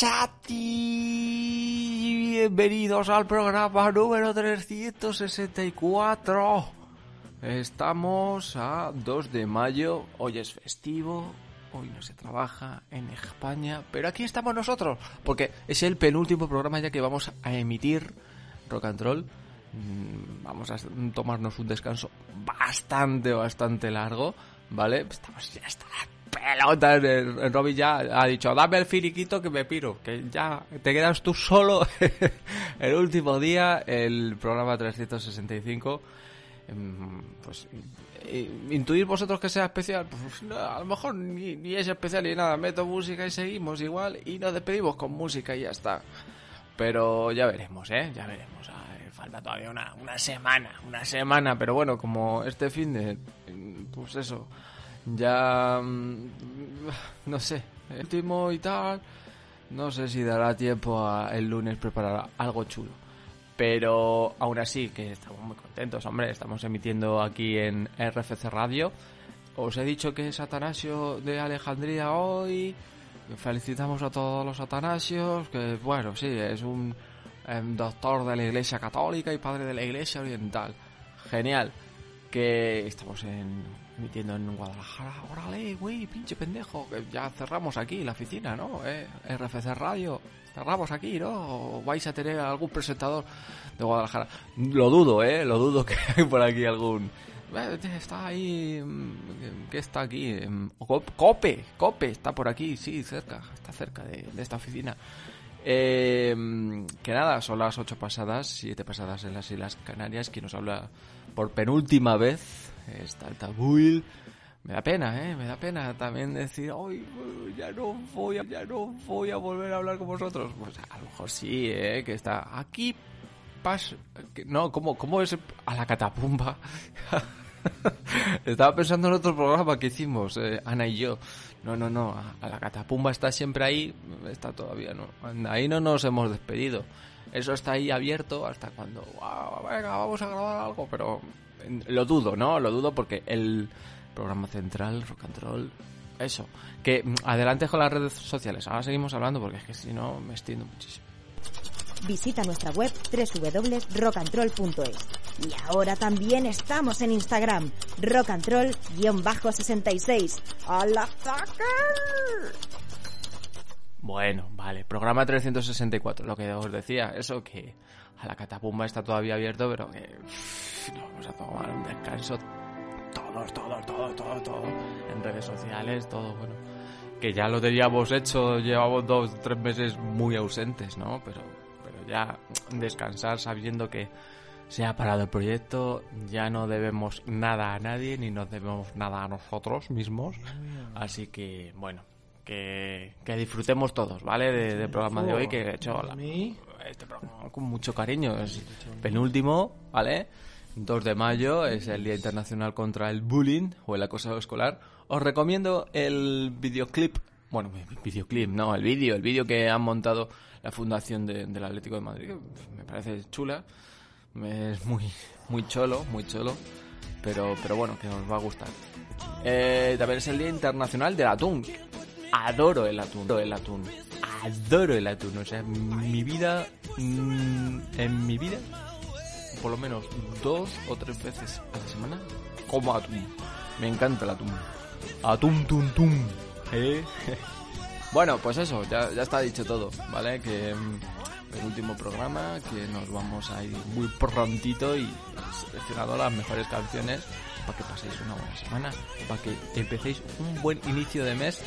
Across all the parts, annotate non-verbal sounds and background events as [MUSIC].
Chati, bienvenidos al programa número 364. Estamos a 2 de mayo, hoy es festivo, hoy no se trabaja en España, pero aquí estamos nosotros, porque es el penúltimo programa ya que vamos a emitir Rock and Roll. Mm, Vamos a tomarnos un descanso bastante, bastante largo, ¿vale? Estamos ya hasta pelota. Ya ha dicho, dame el finiquito que me piro, que ya te quedas tú solo. [LAUGHS] el último día, el programa 365. em, Pues intuir vosotros que sea especial, pues no, a lo mejor ni, ni es especial ni nada. Meto música y seguimos igual y nos despedimos con música y ya está. Pero ya veremos, ¿eh? Ya veremos. Falta todavía una, una semana, una semana. Pero bueno, como este fin de... Pues eso. Ya... mm, [SIGHS] No sé. El último y tal... No sé si dará tiempo a el lunes preparar algo chulo. Pero aún así, que estamos muy contentos, hombre. Estamos emitiendo aquí en RFC Radio. Os he dicho que es Atanasio de Alejandría hoy. Felicitamos a todos los Atanasios. Que bueno, sí, es un em, doctor de la Iglesia Católica y padre de la Iglesia Oriental. Genial. Que estamos en, emitiendo en Guadalajara. Órale, güey, pinche pendejo. Que ya cerramos aquí la oficina, ¿no? Eh, RFC Radio. Cerramos aquí, ¿no? ¿O vais a tener algún presentador de Guadalajara? Lo dudo, ¿eh? Lo dudo [LAUGHS] que hay por aquí algún... Eh, Está ahí... mm, ¿Qué está aquí? Em, Cop- Cope, Cope, está por aquí, sí, cerca. Está cerca de, de esta oficina. Eh, que nada, son las ocho pasadas, siete pasadas en las Islas Canarias. Quien nos habla por penúltima vez está el Tabuil. Me da pena, ¿eh? Me da pena también decir, hoy ya no voy a, ya no voy a volver a hablar con vosotros. Pues a lo mejor sí, ¿eh? Que está aquí. Pas, no, ¿cómo, ¿cómo es a la catapumba? [LAUGHS] Estaba pensando en otro programa que hicimos, eh, Ana y yo. No, no, no, a la catapumba está siempre ahí, está todavía, no. Ahí no nos hemos despedido. Eso está ahí abierto hasta cuando, "Guau, venga, vamos a grabar algo, pero lo dudo, ¿no? Lo dudo porque el programa central, Rock and Roll, eso. Que mm, adelante con las redes sociales, ahora seguimos hablando porque es que si no me extiendo muchísimo. Visita nuestra web www.rockandroll.es. Y ahora también estamos en Instagram, rockandroll-66. ¡A la fucker! Bueno, vale, programa 364, lo que os decía, eso que a la catapumba está todavía abierto, pero que uff, nos vamos a tomar un descanso todos, todos, todos, todos, todos, en redes sociales, todo, bueno, que ya lo teníamos hecho, llevamos dos, tres meses muy ausentes, ¿no? Pero, pero ya descansar sabiendo que se ha parado el proyecto, ya no debemos nada a nadie, ni nos debemos nada a nosotros mismos, así que, bueno, que, que disfrutemos todos, ¿vale? De- del programa de hoy, que he hecho la- este programa con mucho cariño. Es penúltimo, ¿vale? 2 de mayo es el Día Internacional contra el Bullying o el acoso escolar. Os recomiendo el videoclip, bueno, vi- videoclip, no, el vídeo, el vídeo que han montado la Fundación de- del Atlético de Madrid. Me parece chula, es muy, muy cholo, muy cholo, pero, pero bueno, que os va a gustar. Eh, también es el Día Internacional del Atún. Adoro el atún. Adoro el atún. Adoro el atún. O sea, mi vida. mm, en mi vida, por lo menos dos o tres veces a la semana, como atún. Me encanta el atún. Atún, tum, tum. ¿Eh? [LAUGHS] bueno, pues eso, ya, ya está dicho todo, ¿vale? Que mm, el último programa, que nos vamos a ir muy prontito y he las mejores canciones para que paséis una buena semana, para que empecéis un buen inicio de mes.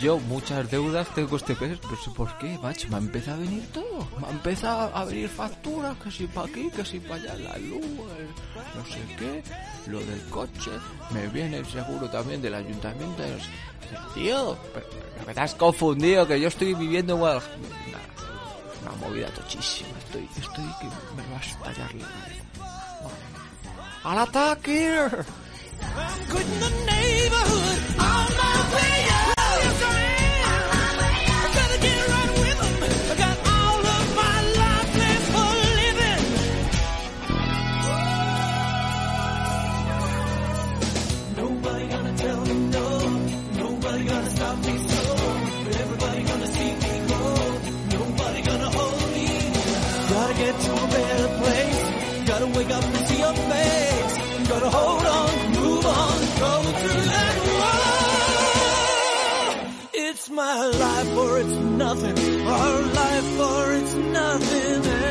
Yo muchas deudas tengo este mes, no sé por qué, macho, me ha empezado a venir todo, me ha empezado a venir facturas, que si para aquí, que si para allá, la luz, no sé qué, lo del coche, me viene el seguro también del ayuntamiento. Tío, pero, que te confundido, que yo estoy viviendo en. Una, movida tochísima, estoy, estoy que me va a estallar. ¡Al ataque! My life or it's nothing. Our life or it's nothing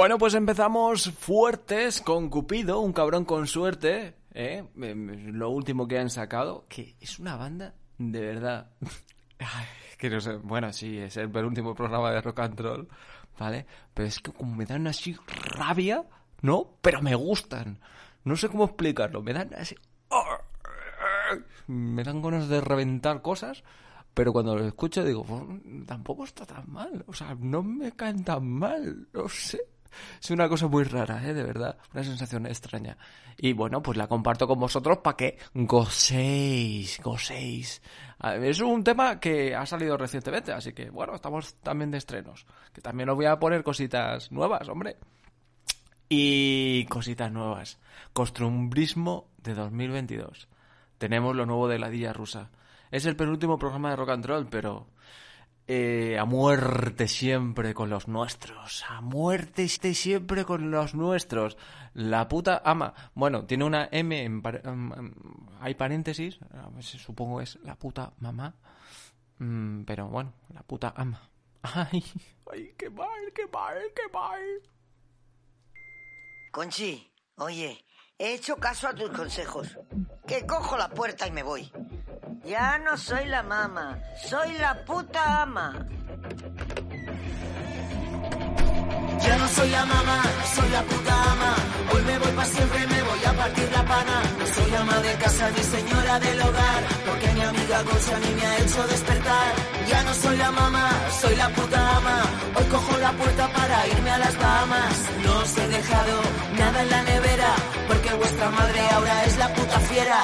Bueno, pues empezamos fuertes con Cupido, un cabrón con suerte, ¿eh? Lo último que han sacado, que es una banda de verdad. [LAUGHS] que bueno, sí, es el penúltimo programa de rock and roll, ¿vale? Pero es que como me dan así rabia, ¿no? Pero me gustan. No sé cómo explicarlo, me dan así... [LAUGHS] Me dan ganas de reventar cosas, pero cuando lo escucho digo, tampoco está tan mal. O sea, no me caen tan mal. No sé. [LAUGHS] Es una cosa muy rara, ¿eh? De verdad. Una sensación extraña. Y bueno, pues la comparto con vosotros para que gocéis, gocéis. Es un tema que ha salido recientemente, así que bueno, estamos también de estrenos. Que también os voy a poner cositas nuevas, hombre. Y cositas nuevas. Costumbrismo de 2022. Tenemos lo nuevo de la Dilla Rusa. Es el penúltimo programa de rock and roll, pero eh, a muerte siempre con los nuestros. A muerte siempre con los nuestros. La puta ama. Bueno, tiene una M en... Em, em, hay paréntesis. Supongo es la puta mamá. Mm, pero bueno, la puta ama. Ay, ay, qué mal, qué mal, qué mal. Conchi, oye, he hecho caso a tus consejos. Que cojo la puerta y me voy. Ya no soy la mama, soy la puta ama. Ya no soy la mamá, soy la puta ama. Hoy me voy para siempre, me voy a partir la pana. No soy ama de casa ni señora del hogar, porque mi amiga Concha a mí me ha hecho despertar. Ya no soy la mamá, soy la puta ama. Hoy cojo la puerta para irme a las Bahamas. No os he dejado nada en la nevera, porque vuestra madre ahora es la puta fiera.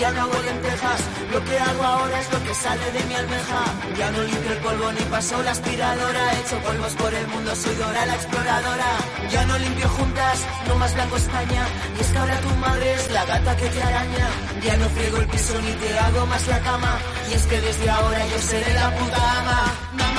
Ya no hago lentejas. Lo que hago ahora es lo que sale de mi almeja. Ya no limpio el polvo ni paso la aspiradora. He hecho polvos por el mundo, soy Dora la exploradora. Ya no limpio juntas, no más blanco España. Y es que ahora tu madre es la gata que te araña. Ya no friego el piso ni te hago más la cama. Y es que desde ahora yo seré la puta ama.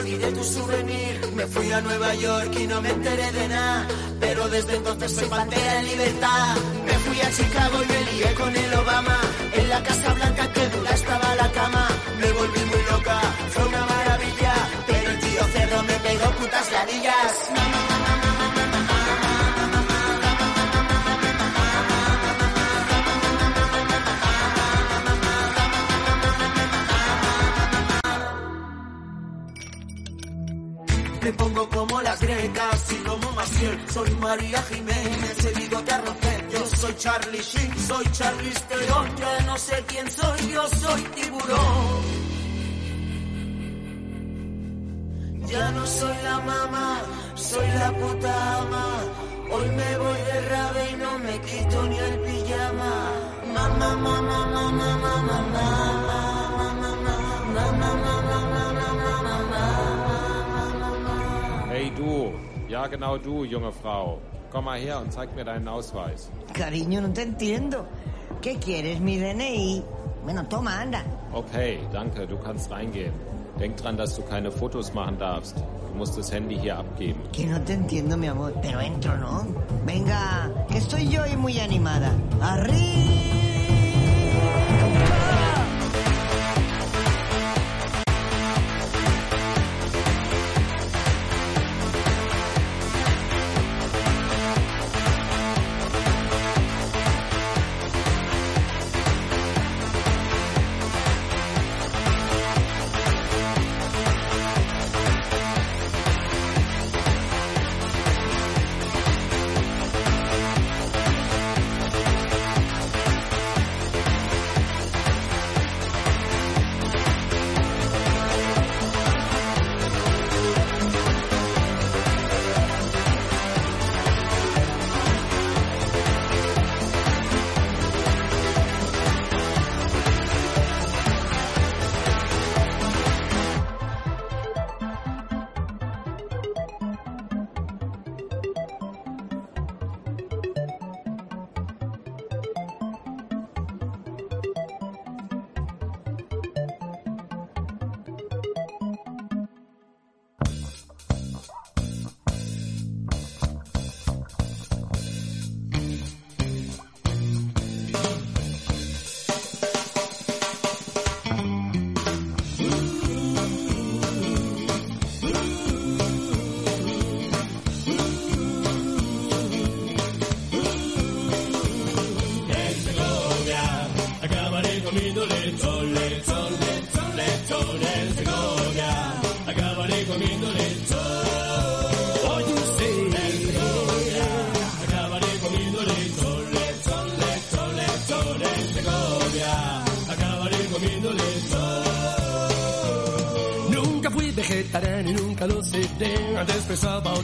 De tu souvenir. Me fui a Nueva York y no me enteré de nada. Pero desde entonces soy pantera en libertad. Me fui a Chicago y me lié con el Obama. En la Casa Blanca que dura estaba la cama. Como las grecas y como Maciel. Soy María Jiménez, el bigote arrocé. Yo soy Charlie Sheen, soy Charlie Theron. Yo no sé quién soy, yo soy tiburón. Ya no soy la mamá, soy la puta ama. Hoy me voy de rave y no me quito ni el pijama. Mamá, mamá, mamá, mamá, mamá. Ja, genau du, junge Frau. Komm mal her und zeig mir deinen Ausweis. Cariño, no te entiendo. ¿Qué quieres, mi DNI? Bueno, toma, anda. Okay, danke, du kannst reingehen. Denk dran, dass du keine Fotos machen darfst. Du musst das Handy hier abgeben. Que no te entiendo, mi amor, pero entro, ¿no? Venga, que estoy yo y muy animada. ¡Arriba!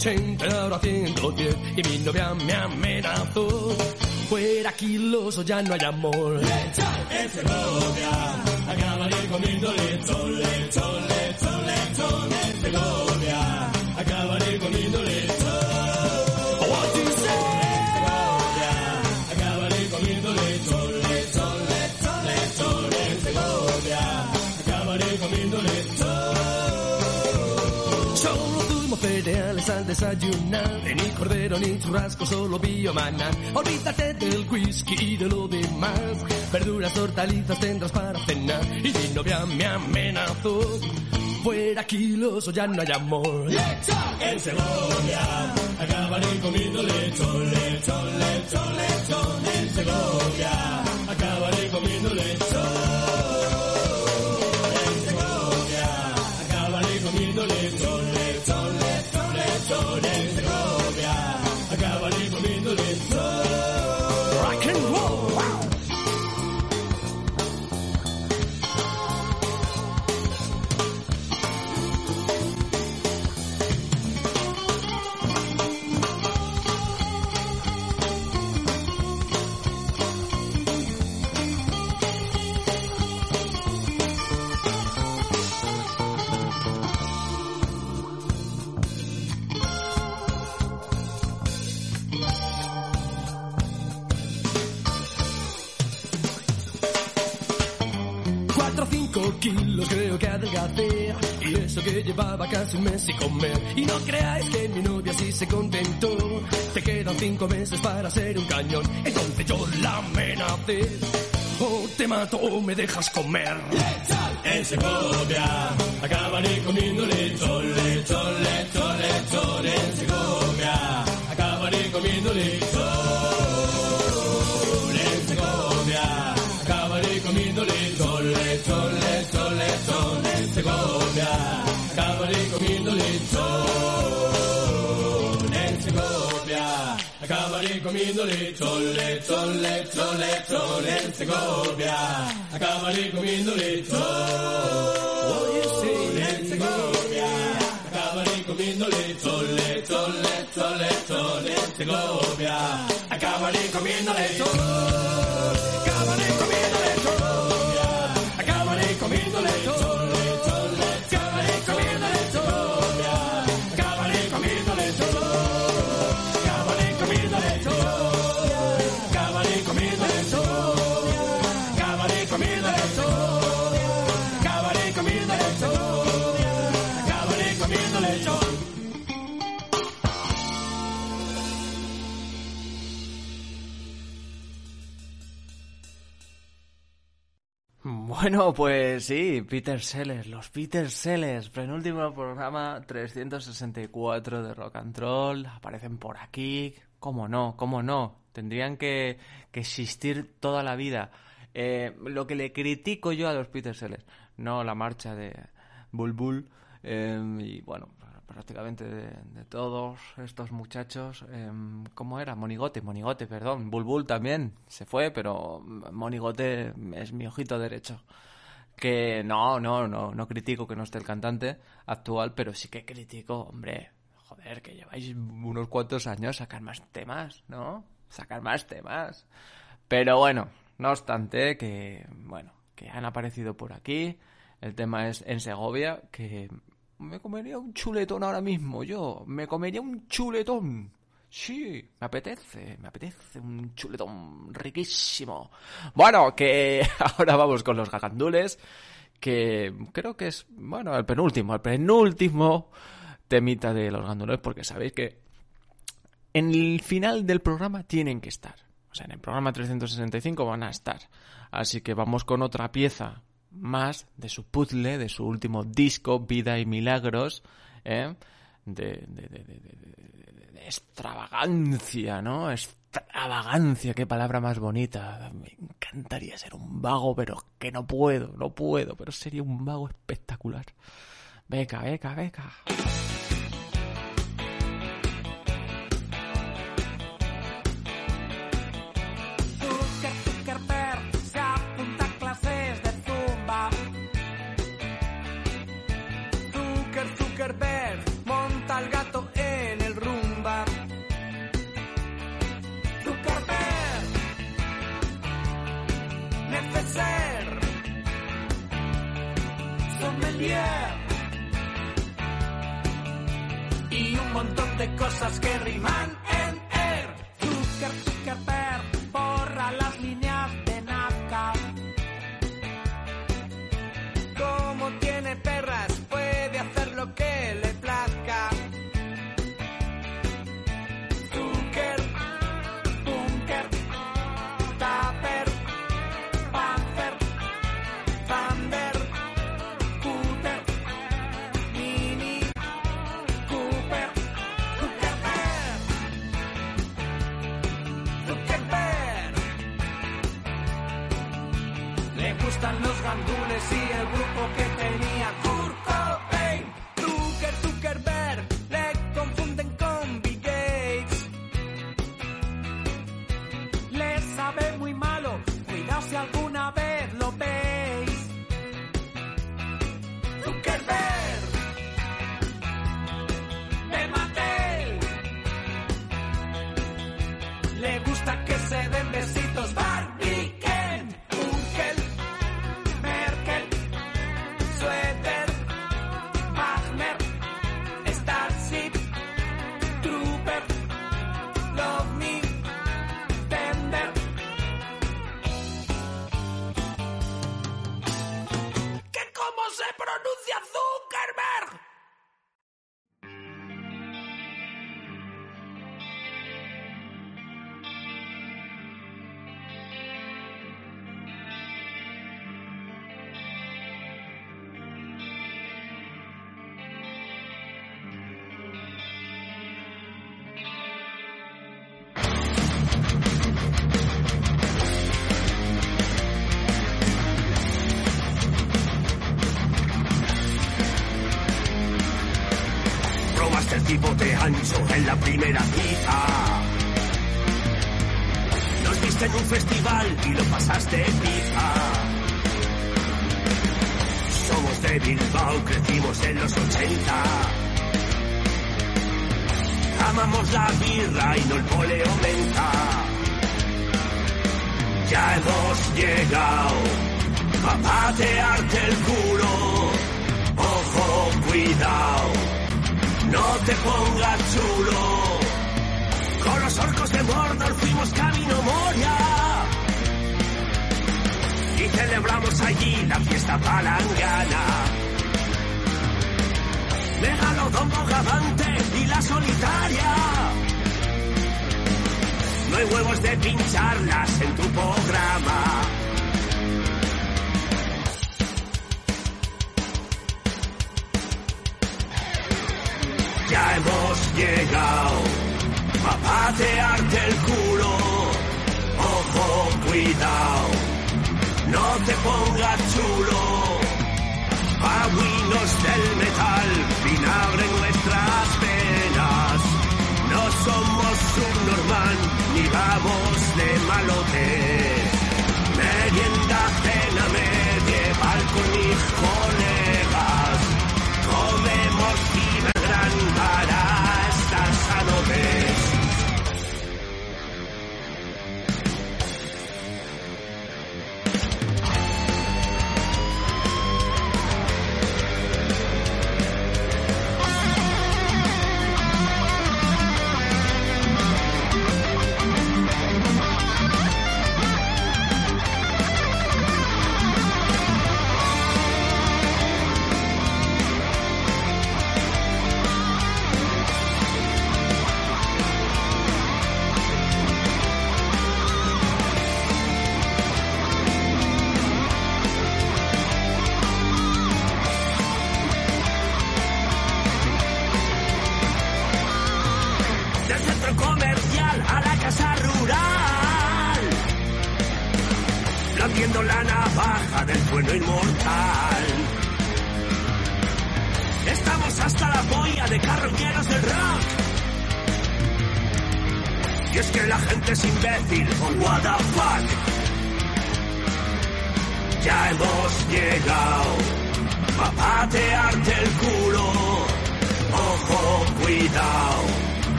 80, ahora 110 y mi novia me amenazó. Fuera kilos o ya no hay amor. En Segovia acabaré comiendo lechón, lechón, lechón, lechón. En desayunar ni cordero ni churrasco, solo biomaná. Olvídate del whisky y de lo demás. Verduras, hortalizas tendrás para cenar. Y mi novia me amenazó. Fuera kilos ya no hay amor. En Segovia acabaré comiendo lechón, lechón, lechón, lechón. En Segovia un mes sin comer. Y no creáis que mi novia sí se contentó. Te quedan cinco meses para ser un cañón. Entonces yo la amenacé. O te mato o me dejas comer. En Segovia acabaré comiendo lechón, lechón, lechón, lechón acabaré comiendo lechón En Segovia. Acabaré comiendo lechón, lechón, lechón, lechón En Segovia. Acabaré comiendo lechón En Segovia. Acabaré comiendo lechón, lechón, lechón, lechón En Segovia. Acabaré comiendo lechón Acabaré comiendo lechón Acabaré comiendo lechón Bueno, pues sí, Peter Sellers, los Peter Sellers, penúltimo programa 364 de Rock and Roll, aparecen por aquí, ¿cómo no? ¿Cómo no? Tendrían que, que existir toda la vida. Eh, lo que le critico yo a los Peter Sellers, no la marcha de Bulbul, eh, y bueno, prácticamente de, todos estos muchachos, eh, ¿cómo era? Monigote, Monigote, perdón, Bulbul también se fue, pero Monigote es mi ojito derecho. Que no, no, no, no critico que no esté el cantante actual, pero sí que critico, hombre, joder, que lleváis unos cuantos años sacar más temas, ¿no? Sacar más temas. Pero bueno, no obstante, que, bueno, que han aparecido por aquí. El tema es en Segovia, que me comería un chuletón ahora mismo, yo. Me comería un chuletón. Sí, me apetece, me apetece un chuletón riquísimo. Bueno, que [LAUGHS] ahora vamos con los gagandules, que creo que es, bueno, el penúltimo, el penúltimo temita de los gandules, porque sabéis que en el final del programa tienen que estar. O sea, en el programa 365 van a estar. Así que vamos con otra pieza más de su puzzle, de su último disco, Vida y Milagros, ¿eh? de, de, de, de, extravagancia, ¿no? Extravagancia, qué palabra más bonita. Me encantaría ser un vago, pero que no puedo, no puedo, pero sería un vago espectacular. Beca, beca, beca. Y un montón de cosas que riman en er. Zucker, Zuckerberg, Ancho en la primera cita. Nos viste en un festival y lo pasaste pipa. Somos de Bilbao, crecimos en los 80. Amamos la birra y no el poleo menta. Ya hemos llegado a patearte el culo. Ojo, cuidado no te pongas chulo. Con los orcos de Mordor fuimos camino Moria. Y celebramos allí la fiesta palangana. Megalodon Bogavante y la solitaria. No hay huevos de pincharlas en tu programa. Llegado a patearte el culo. Ojo, cuidado, no te pongas chulo. Pagüinos del metal, vinagre en nuestras venas. No somos subnormal ni vamos de malotes. Merienda, cena medieval con mis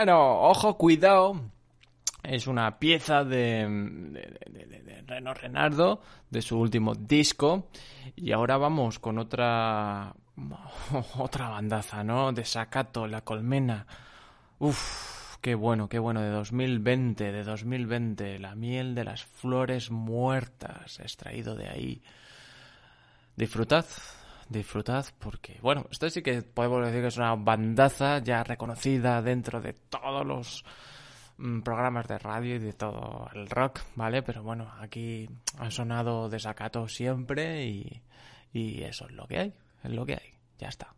Bueno, ojo, cuidado. Es una pieza de, de, de- Reno Renardo, de su último disco. Y ahora vamos con otra. [LAUGHS] Otra bandaza, ¿no? De Sacato, La Colmena. Uf, qué bueno, qué bueno. De 2020, de 2020. La miel de las flores muertas. Extraído de ahí. Disfrutad, disfrutad, porque, bueno, esto sí que podemos decir que es una bandaza ya reconocida dentro de todos los mm, programas de radio y de todo el rock, ¿vale? Pero bueno, aquí ha sonado desacato siempre y, y eso es lo que hay, es lo que hay, ya está.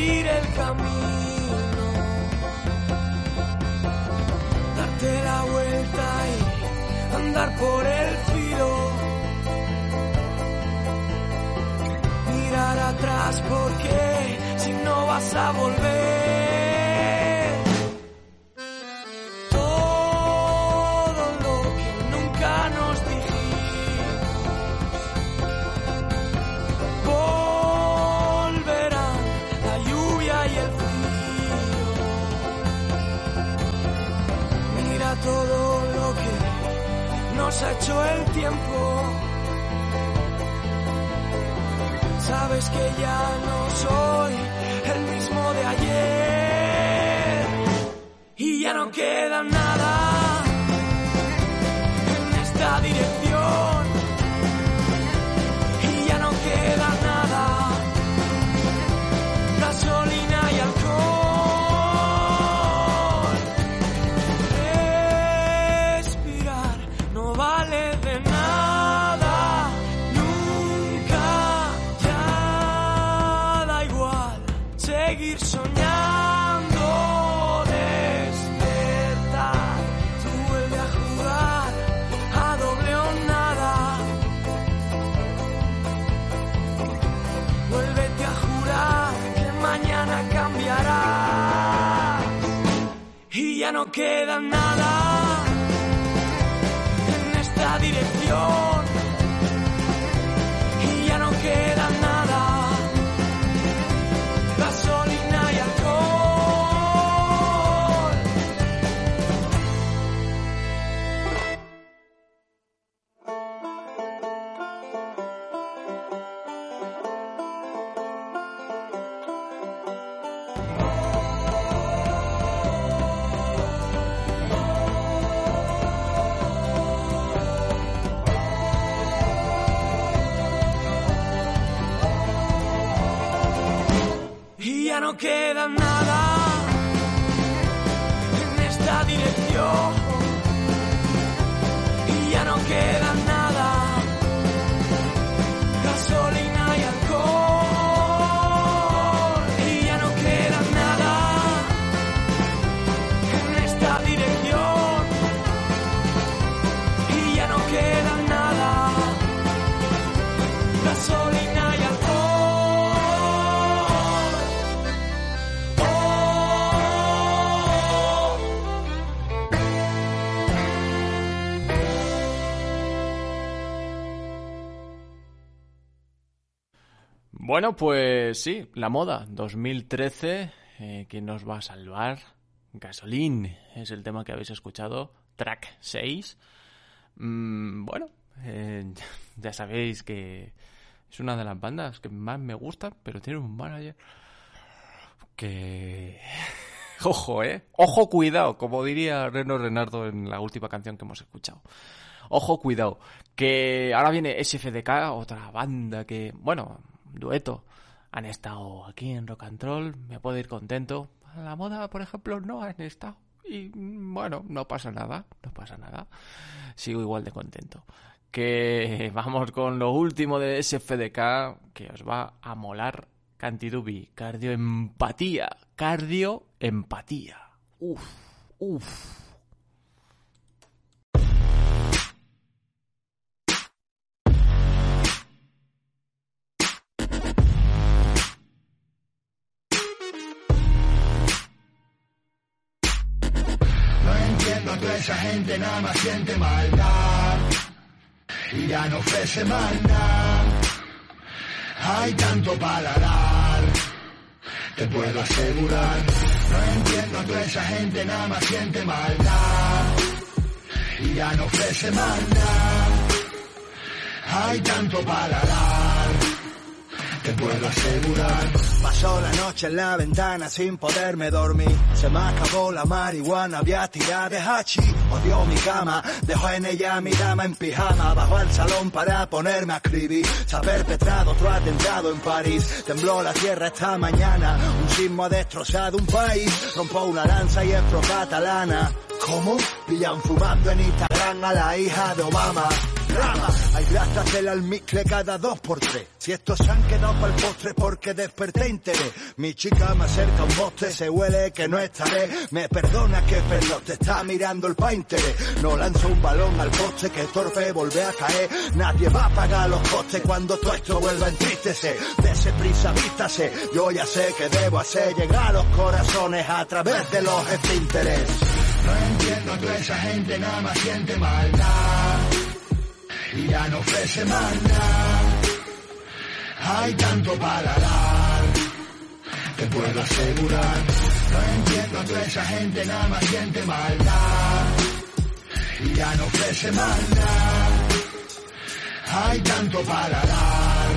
El camino, darte la vuelta y andar por el filo, mirar atrás porque si no va vas a volver. Ha hecho el tiempo. Sabes que ya no soy el mismo de ayer y ya no queda nada en esta dirección queda nada queda nada Bueno, pues sí, la moda 2013, eh, ¿quién nos va a salvar? Gasoline es el tema que habéis escuchado, track 6. Mm, bueno, eh, [LAUGHS] ya sabéis que es una de las bandas que más me gusta, pero tiene un manager que... [LAUGHS] Ojo, eh. Ojo, cuidado, como diría Reno Renardo en la última canción que hemos escuchado. Ojo, cuidado. Que ahora viene SFDK, otra banda que, bueno, dueto. Han estado aquí en Rock and Roll, me puedo ir contento. A la moda, por ejemplo, no han estado. Y bueno, no pasa nada, no pasa nada. Sigo igual de contento. Que [LAUGHS] vamos con lo último de SFDK, que os va a molar Cantidubi, cardioempatía, cardioempatía. Uf, uf. A toda esa gente, nada más siente maldad. Y ya no ofrece nada. Hay tanto para dar, te puedo asegurar. No entiendo a toda esa gente, nada más siente maldad. Y ya no ofrece nada. Hay tanto para dar, te puedo asegurar. Pasó la noche en la ventana sin poderme dormir. Se me acabó la marihuana, había tirado de hachi. Odió mi cama, dejó en ella mi dama en pijama. Bajó al salón para ponerme a escribir. Se ha perpetrado otro atentado en París. Tembló la tierra esta mañana. Un sismo ha destrozado un país. Rompó una lanza y es pro catalana. ¿Cómo? Pillan fumando en Instagram a la hija de Obama. Rama, Hay grasas del almizcle cada dos por tres. Si estos se han quedado para el postre porque desperté interés. Mi chica me acerca un poste, se huele que no estaré. Me perdona que perdón, te está mirando el painter. No lanzo un balón al poste que torpe volvé a caer. Nadie va a pagar los costes cuando todo esto vuelva a entristecer. Dese prisa, vístase. Yo ya sé que debo hacer llegar los corazones a través de los esfínteres. No entiendo a toda esa gente, nada más siente maldad. Y ya no ofrece nada. Hay tanto para dar. Te puedo asegurar. No entiendo a toda esa gente, nada más siente maldad. Y ya no ofrece nada. Hay tanto para dar.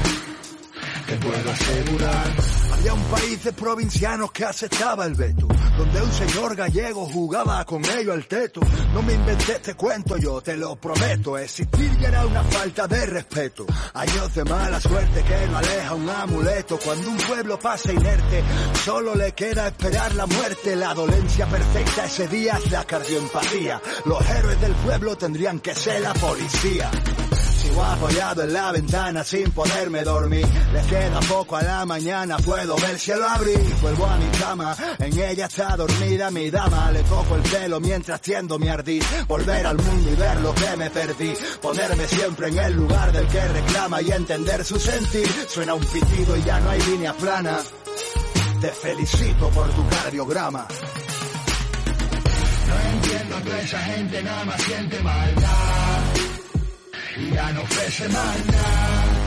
Te puedo asegurar. Había un país de provincianos que aceptaba el veto, donde un señor gallego jugaba con ellos al teto. No me inventé este cuento, yo te lo prometo. Existir ya era una falta de respeto. Años de mala suerte que no aleja un amuleto. Cuando un pueblo pasa inerte, solo le queda esperar la muerte. La dolencia perfecta ese día es la cardioempatía. Los héroes del pueblo tendrían que ser la policía. Sigo apoyado en la ventana sin poderme dormir. Le queda poco a la mañana, puedo ver si lo abrí. Vuelvo a mi cama, en ella está dormida mi dama. Le toco el pelo mientras tiendo mi ardid. Volver al mundo y ver lo que me perdí. Ponerme siempre en el lugar del que reclama y entender su sentir. Suena un pitido y ya no hay línea plana. Te felicito por tu cardiograma. No entiendo a esa gente, nada más siente maldad ya no más nada.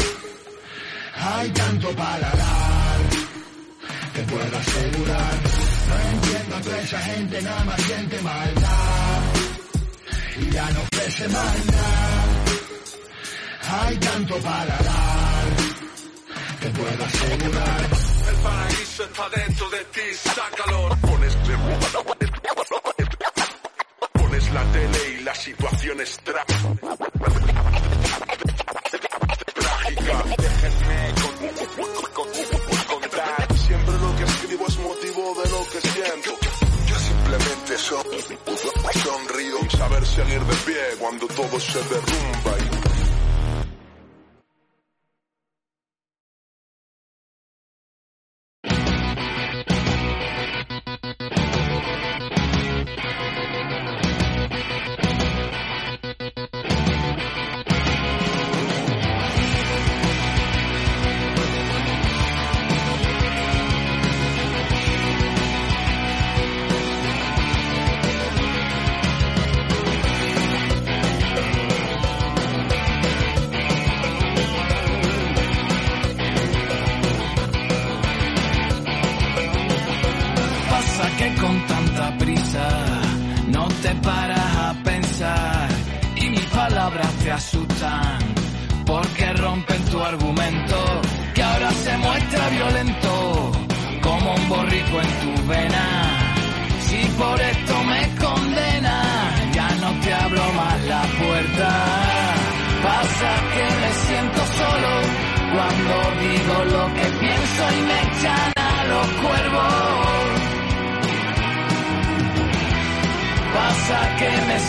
Hay tanto para dar, te puedo asegurar. No entiendo a toda esa gente, nada más siente maldad y ya no más nada. Hay tanto para dar, te puedo asegurar. El paraíso está dentro de ti, sácalo. Pones la tele y la situación es trágica. Déjenme. Siempre lo que escribo es motivo de lo que siento. Yo simplemente son, sonrío. Saber seguir de pie cuando todo se derrumba y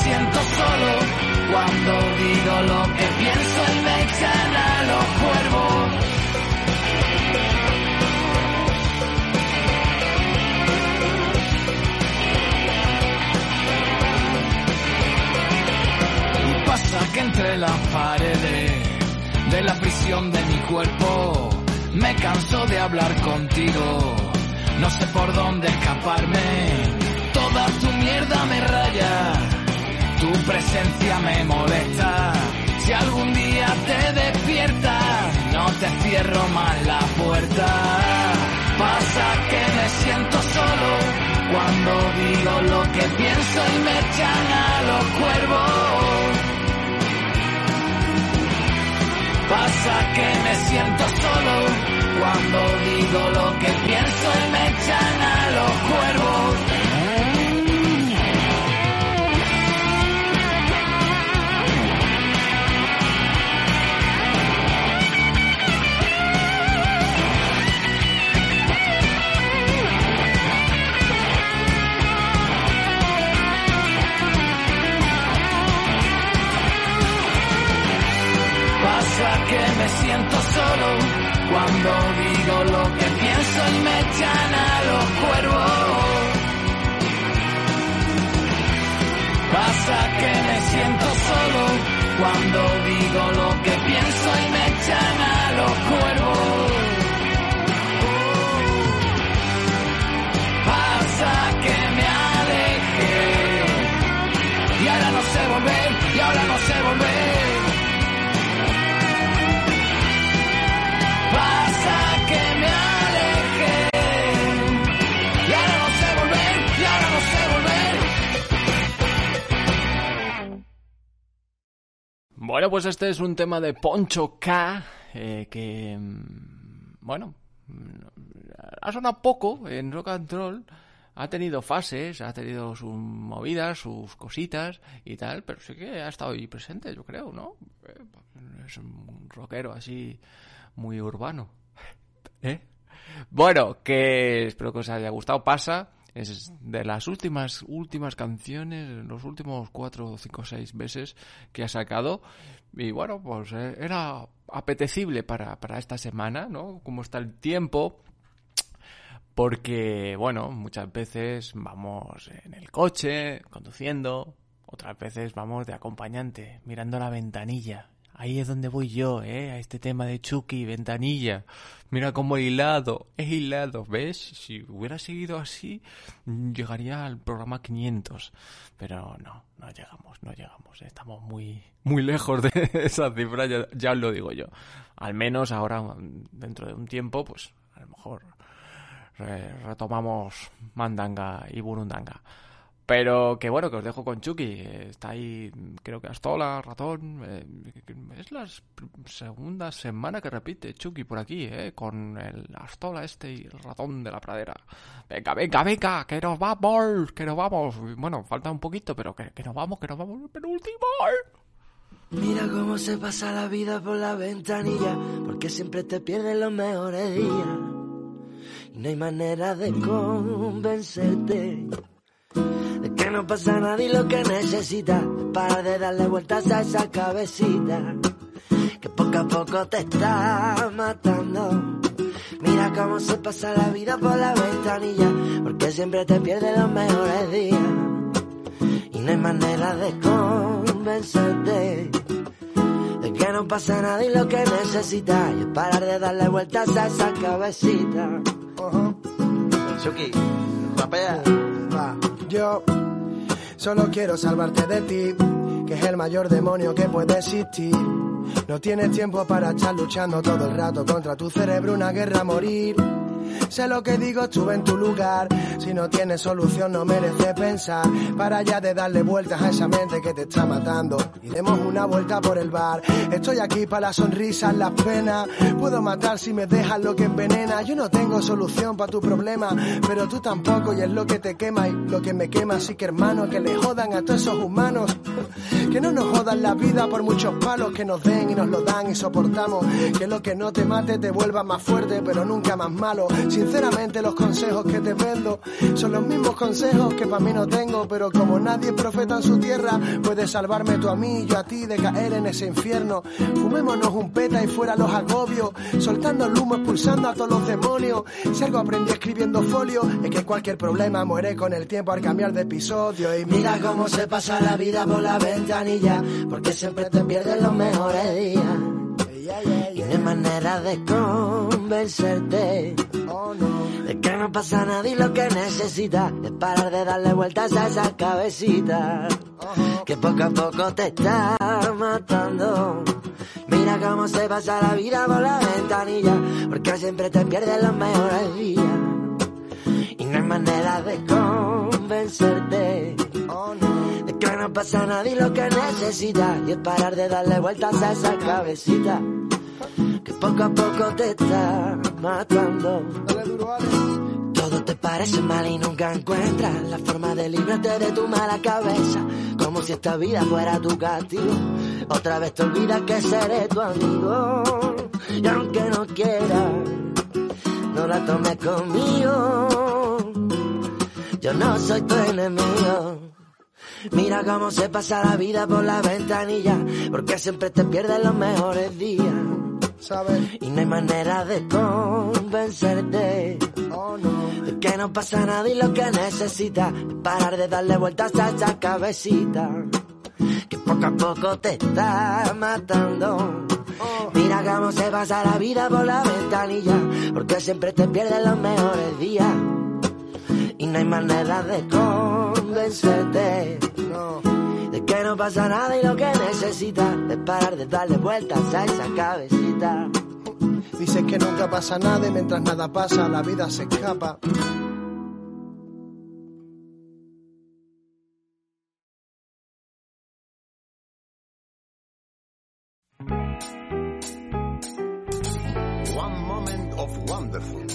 siento solo cuando digo lo que pienso y me echan a los cuervos. Y pasa que entre las paredes de la prisión de mi cuerpo me canso de hablar contigo. No sé por dónde escaparme. Toda tu mierda me raya. Tu presencia me molesta. Si algún día te despiertas, no te cierro más la puerta. Pasa que me siento solo cuando digo lo que pienso y me echan a los cuervos. Pasa que me siento solo cuando digo lo que pienso y me echan a los cuervos. Me siento solo cuando digo lo que pienso y me echan a los cuervos. Pasa que me siento solo cuando digo lo que pienso y me echan a los cuervos. Bueno, pues este es un tema de Poncho K, eh, que, mm, bueno, mm, ha sonado poco en rock and roll, ha tenido fases, ha tenido sus movidas, sus cositas y tal, pero sí que ha estado ahí presente, yo creo, ¿no? Eh, Es un rockero así muy urbano. [LAUGHS] ¿Eh? Bueno, que espero que os haya gustado. Pasa, es de las últimas, últimas canciones, los últimos cuatro, cinco, seis meses que ha sacado. Y bueno, pues eh, era apetecible para, para esta semana, ¿no? Como está el tiempo. Porque, bueno, muchas veces vamos en el coche, conduciendo, otras veces vamos de acompañante, mirando la ventanilla. Ahí es donde voy yo, ¿eh? A este tema de Chucky, ventanilla. Mira cómo he hilado, he hilado, ¿ves? Si hubiera seguido así, llegaría al programa 500. Pero no, no llegamos, no llegamos. Estamos muy, muy lejos de [LAUGHS] esa cifra, ya, ya os lo digo yo. Al menos ahora, dentro de un tiempo, pues a lo mejor re- retomamos Mandanga y Burundanga. Pero que bueno, que os dejo con Chucky. Eh, Está ahí, creo que Astola, Ratón. eh, es la segunda semana que repite Chucky por aquí, eh, con el Astola este y el Ratón de la Pradera. Venga, venga, venga, que nos vamos, que nos vamos. Bueno, falta un poquito, pero que, que nos vamos, que nos vamos. Penúltimo. Mira cómo se pasa la vida por la ventanilla, porque siempre te pierdes los mejores días. Y no hay manera de convencerte de que no pasa nada y lo que necesitas es parar de darle vueltas a esa cabecita que poco a poco te está matando. Mira cómo se pasa la vida por la ventanilla, porque siempre te pierdes los mejores días. Y no hay manera de convencerte de que no pasa nada y lo que necesitas es parar de darle vueltas a esa cabecita. Chucky, rapea. Va, yo solo quiero salvarte de ti, que es el mayor demonio que puede existir. No tienes tiempo para estar luchando todo el rato contra tu cerebro, una guerra a morir. Sé lo que digo, estuve en tu lugar. Si no tienes solución, no merece pensar. Para ya de darle vueltas a esa mente que te está matando. Y demos una vuelta por el bar. Estoy aquí para las sonrisas, las penas. Puedo matar si me dejas lo que envenena. Yo no tengo solución para tu problema, pero tú tampoco. Y es lo que te quema y lo que me quema. Así que hermano, que le jodan a todos esos humanos. Que no nos jodan la vida por muchos palos que nos den y nos lo dan y soportamos. Que lo que no te mate te vuelva más fuerte, pero nunca más malo. Sinceramente, los consejos que te vendo son los mismos consejos que para mí no tengo. Pero como nadie es profeta en su tierra, puedes salvarme tú a mí y yo a ti de caer en ese infierno. Fumémonos un peta y fuera los agobios, soltando el humo, expulsando a todos los demonios. Si algo aprendí escribiendo folio, es que cualquier problema muere con el tiempo al cambiar de episodio. Y Mira cómo se pasa la vida por la ventanilla, porque siempre te pierdes los mejores días. Y no manera de convencerte. De que no pasa nada y lo que necesitas es parar de darle vueltas a esa cabecita. Que poco a poco te está matando. Mira cómo se pasa la vida por la ventanilla, porque siempre te pierdes los mejores días. Y no hay manera de convencerte. De que no pasa nada y lo que necesitas y es parar de darle vueltas a esa cabecita que poco a poco te está matando. Todo te parece mal y nunca encuentras la forma de librarte de tu mala cabeza, como si esta vida fuera tu castigo. Otra vez te olvidas que seré tu amigo, y aunque no quieras, no la tomes conmigo. Yo no soy tu enemigo. Mira cómo se pasa la vida por la ventanilla, porque siempre te pierdes los mejores días. Y no hay manera de convencerte oh, no. de que no pasa nada y lo que necesitas es parar de darle vueltas a esa cabecita que poco a poco te está matando. Oh. Mira cómo se pasa la vida por la ventanilla, porque siempre te pierden los mejores días. Y no hay manera de convencerte. No de que no pasa nada y lo que necesitas es parar de darle vueltas a esa cabecita. Dices que nunca pasa nada y mientras nada pasa la vida se escapa. One moment of wonderful.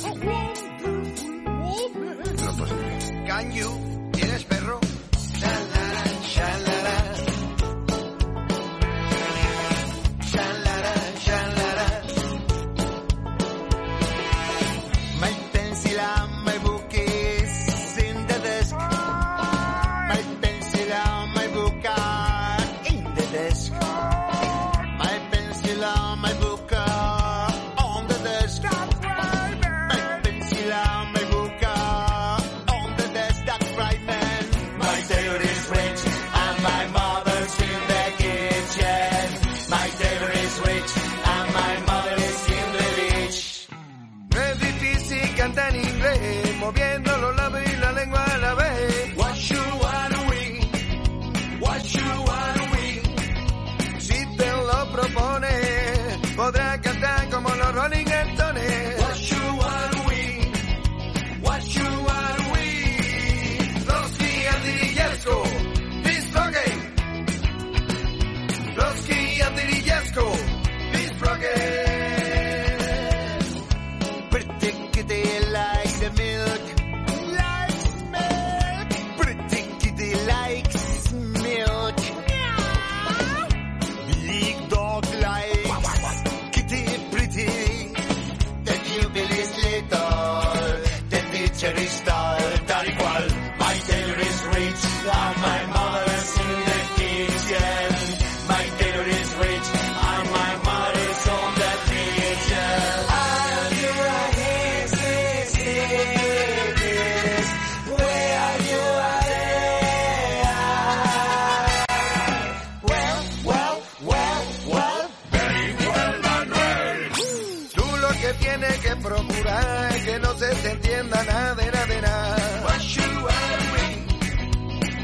tiene que procurar que no se te entienda nada de nada de nada.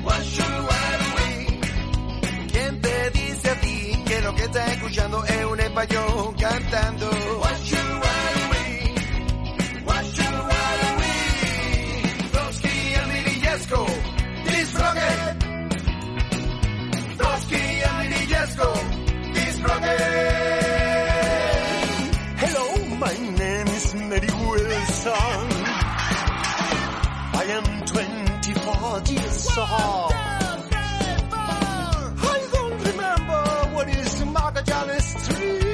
What ¿Quién te dice a ti que lo que estás escuchando es un español cantando? I don't remember what is Magalhães Street.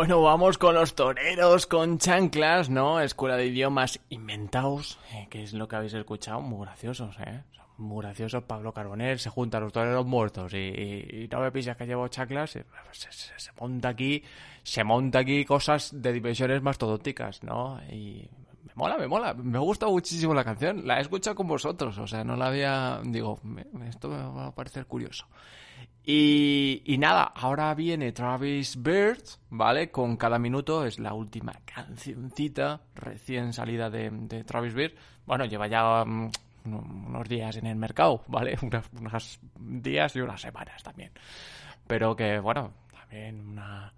Bueno, vamos con los toreros con chanclas, ¿no? Escuela de idiomas inventados, eh, que es lo que habéis escuchado, muy graciosos, ¿eh? Muy graciosos. Pablo Carbonell se junta a los toreros muertos y, no me piensas que llevo chanclas. Se, se- se monta aquí, se monta aquí cosas de dimensiones mastodónticas, ¿no? Y me mola, me mola. Me gusta muchísimo la canción. La he escuchado con vosotros, o sea, no la había. Digo, me- esto me va a parecer curioso. Y, y nada, ahora viene Travis Bird, ¿vale? Con cada minuto es la última cancioncita recién salida de, Travis Bird. Bueno, lleva ya mm, unos días en el mercado, ¿vale? [LAUGHS] Unos, unos días y unas semanas también. Pero que, bueno, también una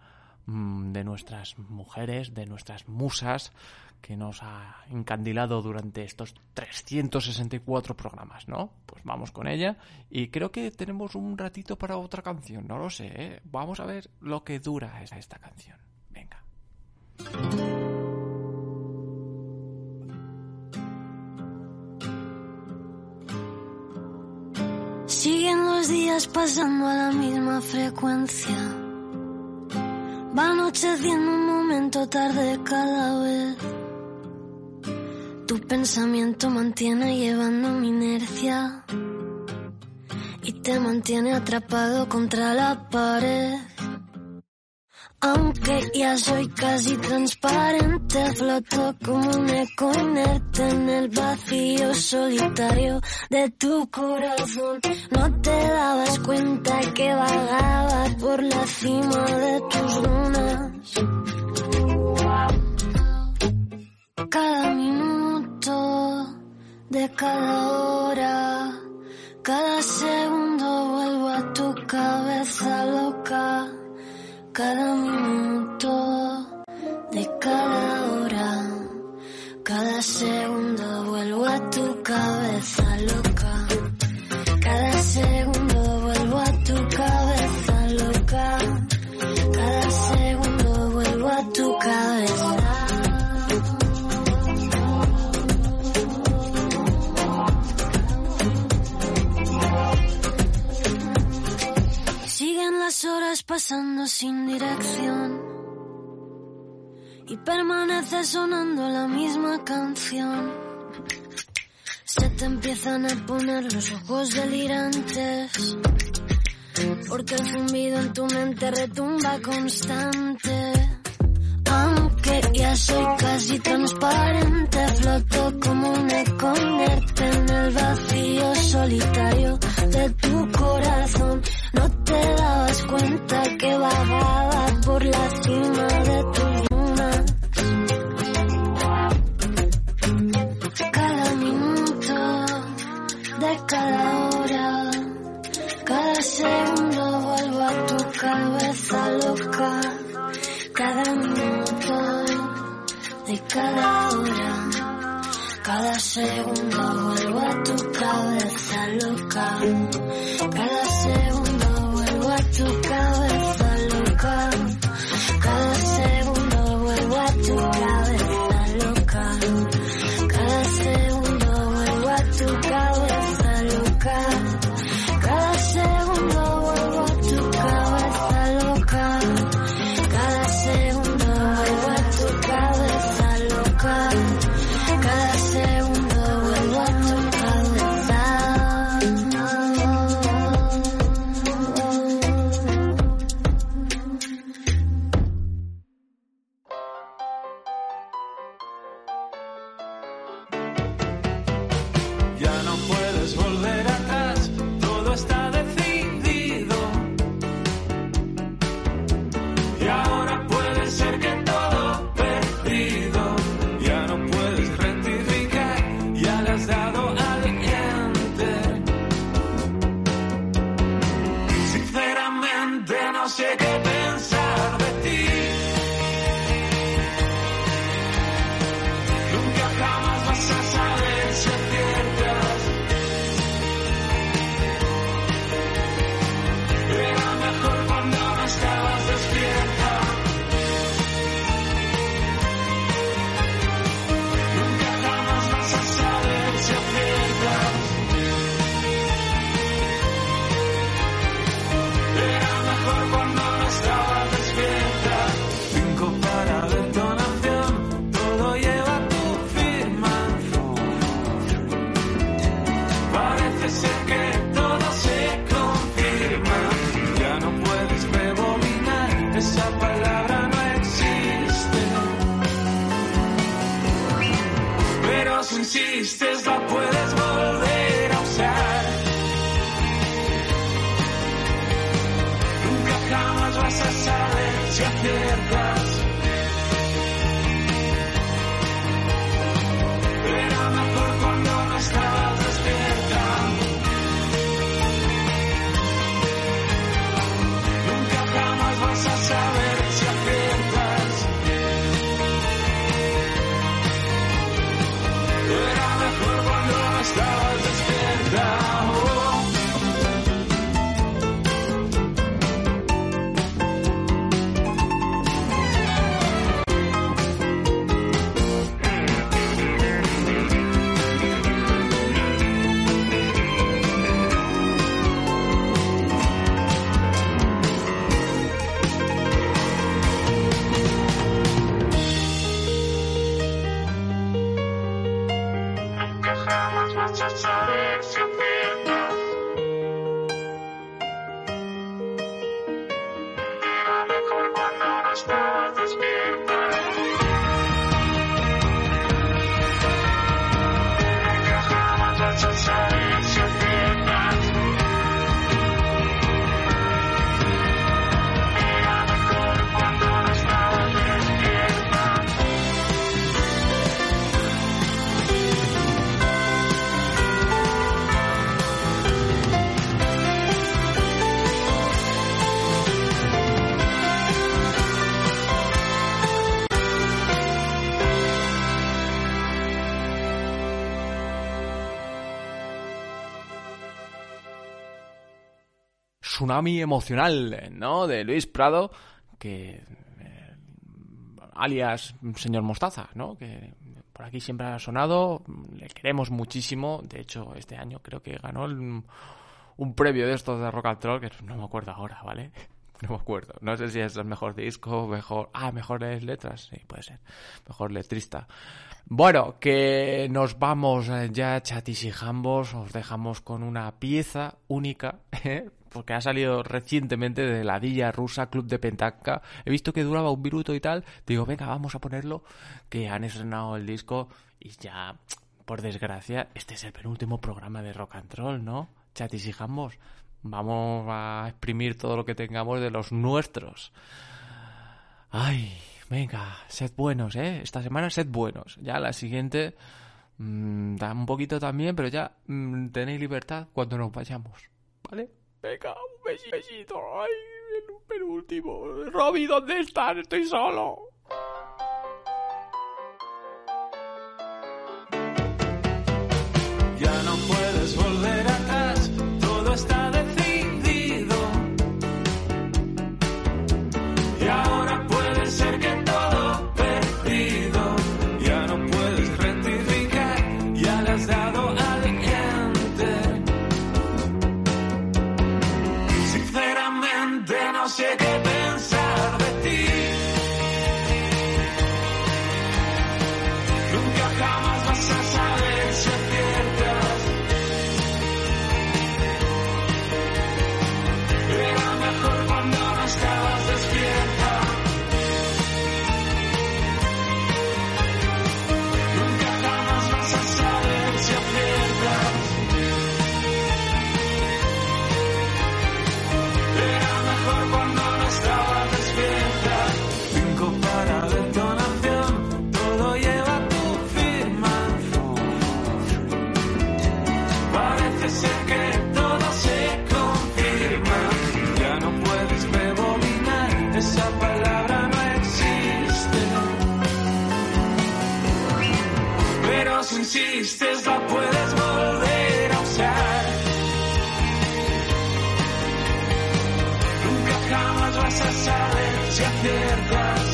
mm, de nuestras mujeres, de nuestras musas, que nos ha encandilado durante estos 364 programas, ¿no? Pues vamos con ella y creo que tenemos un ratito para otra canción, no lo sé, ¿eh? Vamos a ver lo que dura esta, esta canción. Venga. Siguen los días pasando a la misma frecuencia. Va anocheciendo un momento tarde cada vez. Tu pensamiento mantiene llevando mi inercia y te mantiene atrapado contra la pared. Aunque ya soy casi transparente, floto como un eco inerte en el vacío solitario de tu corazón. No te dabas cuenta que vagaba por la cima de tus lunas. Cada minuto de cada hora, cada segundo vuelvo a tu cabeza loca. Cada minuto de cada hora, cada segundo vuelvo a tu cabeza loca. Cada segundo las horas pasando sin dirección y permanece sonando la misma canción. Se te empiezan a poner los ojos delirantes porque el zumbido en tu mente retumba constante. Ya soy casi transparente, floto como un eco en el vacío solitario de tu corazón. No te dabas cuenta que vagaba por la cima de tus lunas. Cada minuto de cada hora, cada segundo vuelvo a tu cabeza loca. Cada cada hora, cada segundo vuelvo a tu cabeza loca. Cada segundo vuelvo a tu cabeza Tsunami emocional, ¿no? De Luis Prado, que eh, alias señor Mostaza, ¿no? Que por aquí siempre ha sonado, le queremos muchísimo, de hecho este año creo que ganó el- un premio de estos de Rock and Roll, que no me acuerdo ahora, ¿vale? [LAUGHS] No me acuerdo, no sé si es el mejor disco, mejor... Ah, mejores letras, sí, puede ser, mejor letrista. Bueno, que nos vamos eh, ya, chatis y jambos, os dejamos con una pieza única, [LAUGHS] ¿eh? porque ha salido recientemente de la Villa Rusa Club de Pentaca. He visto que duraba un minuto y tal, digo, venga, vamos a ponerlo, que han estrenado el disco y ya, por desgracia, este es el penúltimo programa de rock and roll, ¿no? Chatis y jambos, vamos a exprimir todo lo que tengamos de los nuestros. Ay, venga, sed buenos, ¿eh? Esta semana sed buenos. Ya la siguiente mm, da un poquito también, pero ya mm, tenéis libertad cuando nos vayamos, ¿vale? Venga, un besi- besito. Ay, el penúltimo. Robbie, ¿dónde estás? Estoy solo. Insistes la puedes volver a usar. Nunca jamás vas a saber si aciertas.